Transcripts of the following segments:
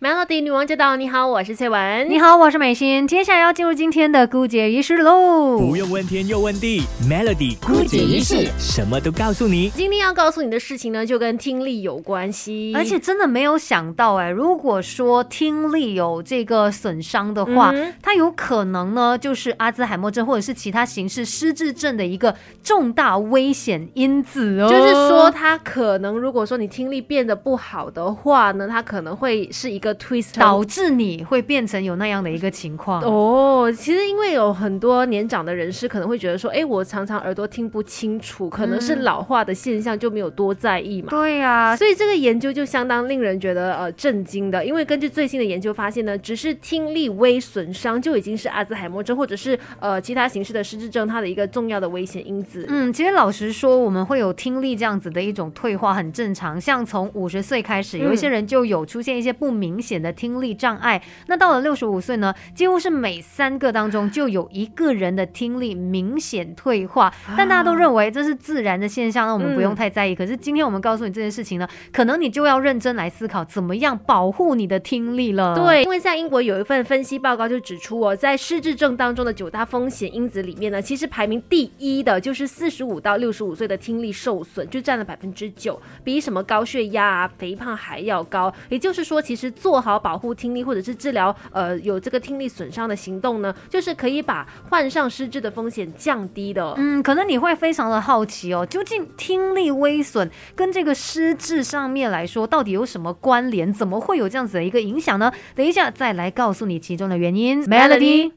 Melody 女王驾到！你好，我是翠文。你好，我是美心。接下来要进入今天的姑姐仪式喽。不用问天又问地，Melody 姑姐仪式什么都告诉你。今天要告诉你的事情呢，就跟听力有关系。而且真的没有想到哎，如果说听力有这个损伤的话，它有可能呢，就是阿兹海默症或者是其他形式失智症的一个重大危险因子哦。就是说，它可能如果说你听力变得不好的话呢，它可能会是一个。Twist 导致你会变成有那样的一个情况哦。其实因为有很多年长的人士可能会觉得说，哎，我常常耳朵听不清楚，可能是老化的现象，就没有多在意嘛。对呀，所以这个研究就相当令人觉得呃震惊的。因为根据最新的研究发现呢，只是听力微损伤就已经是阿兹海默症或者是呃其他形式的失智症它的一个重要的危险因子。嗯，其实老实说，我们会有听力这样子的一种退化很正常。像从五十岁开始，有一些人就有出现一些不明。明显的听力障碍，那到了六十五岁呢，几乎是每三个当中就有一个人的听力明显退化，但大家都认为这是自然的现象，那我们不用太在意。可是今天我们告诉你这件事情呢，可能你就要认真来思考怎么样保护你的听力了。对，因为在英国有一份分析报告就指出哦，在失智症当中的九大风险因子里面呢，其实排名第一的就是四十五到六十五岁的听力受损，就占了百分之九，比什么高血压啊、肥胖还要高。也就是说，其实做好保护听力或者是治疗呃有这个听力损伤的行动呢，就是可以把患上失智的风险降低的。嗯，可能你会非常的好奇哦，究竟听力微损跟这个失智上面来说到底有什么关联？怎么会有这样子的一个影响呢？等一下再来告诉你其中的原因。Melody。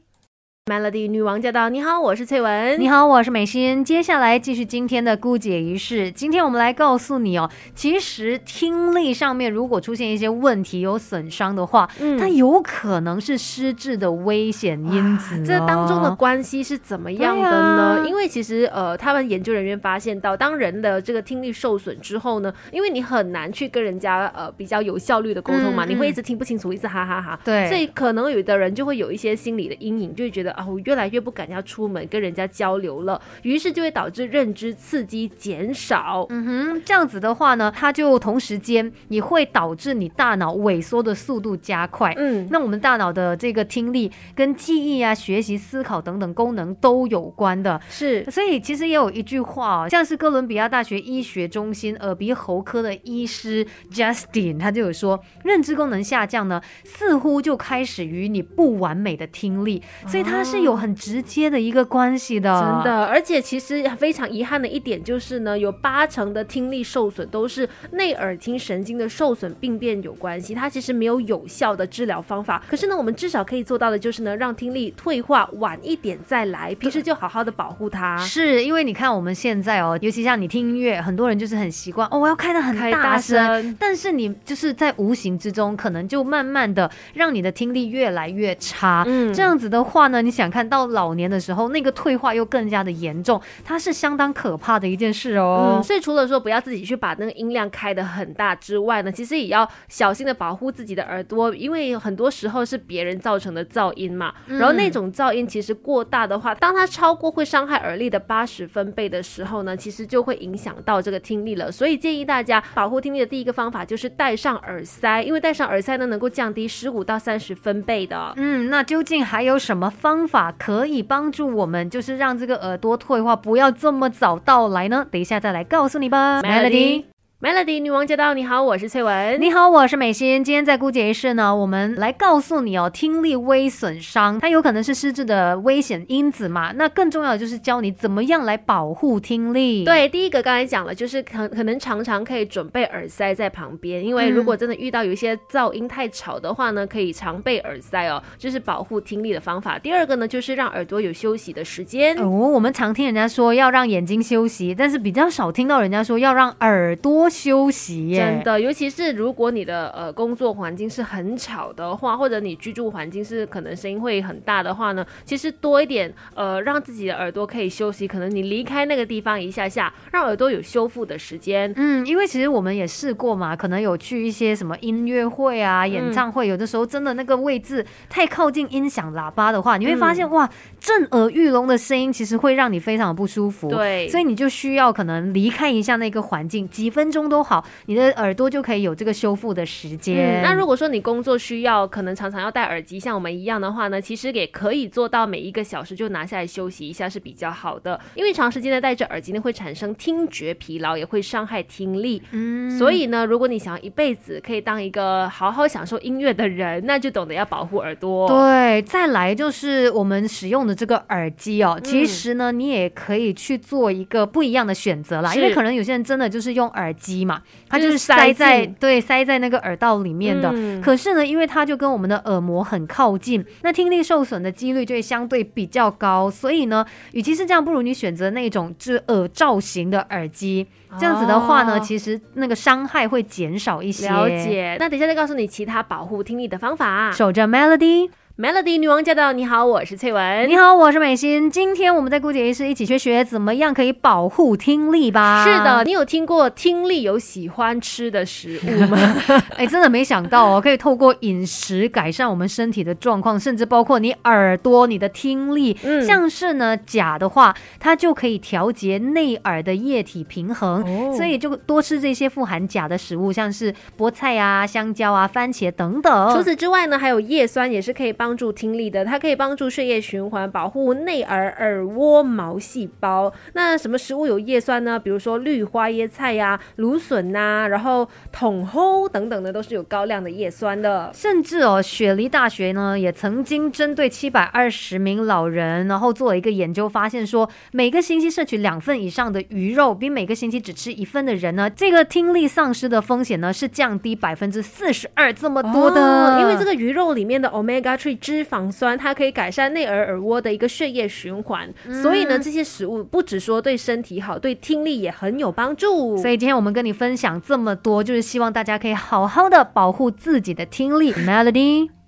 Melody 女王驾到！你好，我是翠文。你好，我是美心。接下来继续今天的姑姐仪式。今天我们来告诉你哦，其实听力上面如果出现一些问题有损伤的话，嗯，它有可能是失智的危险因子。这当中的关系是怎么样的呢？因为其实呃，他们研究人员发现到，当人的这个听力受损之后呢，因为你很难去跟人家呃比较有效率的沟通嘛，你会一直听不清楚，一直哈哈哈。对，所以可能有的人就会有一些心理的阴影，就会觉得。啊，我越来越不敢要出门跟人家交流了，于是就会导致认知刺激减少。嗯哼，这样子的话呢，它就同时间也会导致你大脑萎缩的速度加快。嗯，那我们大脑的这个听力跟记忆啊、学习、思考等等功能都有关的。是，所以其实也有一句话哦，像是哥伦比亚大学医学中心耳鼻喉科的医师 Justin，他就有说，认知功能下降呢，似乎就开始于你不完美的听力，所以他。是有很直接的一个关系的，真的。而且其实非常遗憾的一点就是呢，有八成的听力受损都是内耳听神经的受损病变有关系，它其实没有有效的治疗方法。可是呢，我们至少可以做到的就是呢，让听力退化晚一点再来，平时就好好的保护它。是因为你看我们现在哦，尤其像你听音乐，很多人就是很习惯哦，我要开的很大声，但是你就是在无形之中，可能就慢慢的让你的听力越来越差。嗯，这样子的话呢，你。想看到老年的时候，那个退化又更加的严重，它是相当可怕的一件事哦。所以除了说不要自己去把那个音量开的很大之外呢，其实也要小心的保护自己的耳朵，因为很多时候是别人造成的噪音嘛。然后那种噪音其实过大的话，当它超过会伤害耳力的八十分贝的时候呢，其实就会影响到这个听力了。所以建议大家保护听力的第一个方法就是戴上耳塞，因为戴上耳塞呢能够降低十五到三十分贝的。嗯，那究竟还有什么方？方法可以帮助我们，就是让这个耳朵退化不要这么早到来呢。等一下再来告诉你吧，Melody。Melody 女王驾到！你好，我是翠文。你好，我是美心。今天在姑姐仪式呢，我们来告诉你哦，听力微损伤，它有可能是失智的危险因子嘛？那更重要的就是教你怎么样来保护听力。对，第一个刚才讲了，就是可可能常常可以准备耳塞在旁边，因为如果真的遇到有一些噪音太吵的话呢，可以常备耳塞哦，这是保护听力的方法。第二个呢，就是让耳朵有休息的时间。哦，我们常听人家说要让眼睛休息，但是比较少听到人家说要让耳朵。休息，真的，尤其是如果你的呃工作环境是很吵的话，或者你居住环境是可能声音会很大的话呢，其实多一点呃让自己的耳朵可以休息，可能你离开那个地方一下下，让耳朵有修复的时间。嗯，因为其实我们也试过嘛，可能有去一些什么音乐会啊、演唱会，有的时候真的那个位置太靠近音响喇叭的话，你会发现哇，震耳欲聋的声音其实会让你非常的不舒服。对，所以你就需要可能离开一下那个环境，几分钟。钟都好，你的耳朵就可以有这个修复的时间。那如果说你工作需要，可能常常要戴耳机，像我们一样的话呢，其实也可以做到每一个小时就拿下来休息一下是比较好的，因为长时间的戴着耳机呢，会产生听觉疲劳，也会伤害听力。嗯，所以呢，如果你想要一辈子可以当一个好好享受音乐的人，那就懂得要保护耳朵。对，再来就是我们使用的这个耳机哦，其实呢，你也可以去做一个不一样的选择啦，因为可能有些人真的就是用耳机嘛，它就是塞在对塞在那个耳道里面的。可是呢，因为它就跟我们的耳膜很靠近，那听力受损的几率就会相对比较高。所以呢，与其是这样，不如你选择那种就是耳罩型的耳机。这样子的话呢，其实那个伤害会减少一些。了解。那等一下再告诉你其他保护听力的方法。守着 Melody。Melody 女王驾到！你好，我是翠文。你好，我是美心。今天我们在姑姐医师一起学学怎么样可以保护听力吧。是的，你有听过听力有喜欢吃的食物吗？哎，真的没想到哦，可以透过饮食改善我们身体的状况，甚至包括你耳朵、你的听力。嗯，像是呢钾的话，它就可以调节内耳的液体平衡，所以就多吃这些富含钾的食物，像是菠菜啊、香蕉啊、番茄等等。除此之外呢，还有叶酸也是可以。帮助听力的，它可以帮助血液循环，保护内耳耳蜗毛细胞。那什么食物有叶酸呢？比如说绿花椰菜呀、芦笋呐，然后桶蒿等等的，都是有高量的叶酸的。甚至哦，雪梨大学呢也曾经针对七百二十名老人，然后做了一个研究，发现说每个星期摄取两份以上的鱼肉，比每个星期只吃一份的人呢，这个听力丧失的风险呢是降低百分之四十二，这么多的。因为这个鱼肉里面的 omega three。脂肪酸，它可以改善内耳耳蜗的一个血液循环，所以呢，这些食物不只说对身体好，对听力也很有帮助。所以今天我们跟你分享这么多，就是希望大家可以好好的保护自己的听力。Melody。